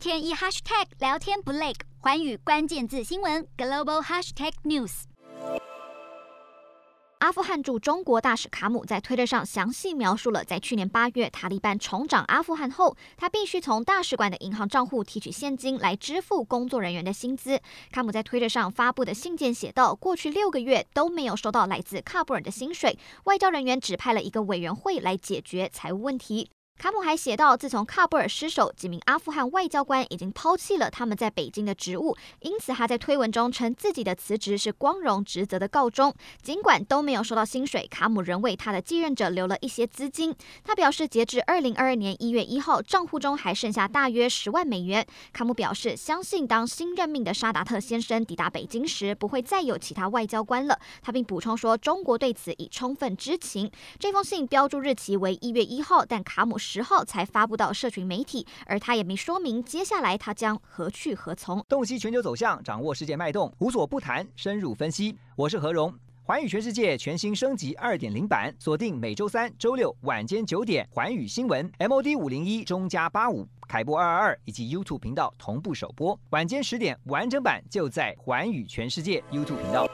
天一 hashtag 聊天不累，寰宇关键字新闻 global hashtag news。阿富汗驻中国大使卡姆在推特上详细描述了，在去年八月塔利班重掌阿富汗后，他必须从大使馆的银行账户提取现金来支付工作人员的薪资。卡姆在推特上发布的信件写道：“过去六个月都没有收到来自喀布尔的薪水，外交人员指派了一个委员会来解决财务问题。”卡姆还写道，自从喀布尔失守，几名阿富汗外交官已经抛弃了他们在北京的职务，因此他在推文中称自己的辞职是光荣职责的告终。尽管都没有收到薪水，卡姆仍为他的继任者留了一些资金。他表示，截至二零二二年一月一号，账户中还剩下大约十万美元。卡姆表示，相信当新任命的沙达特先生抵达北京时，不会再有其他外交官了。他并补充说，中国对此已充分知情。这封信标注日期为一月一号，但卡姆是十号才发布到社群媒体，而他也没说明接下来他将何去何从。洞悉全球走向，掌握世界脉动，无所不谈，深入分析。我是何荣，环宇全世界全新升级二点零版，锁定每周三、周六晚间九点，环宇新闻 MOD 五零一中加八五凯播二二二以及 YouTube 频道同步首播，晚间十点完整版就在环宇全世界 YouTube 频道。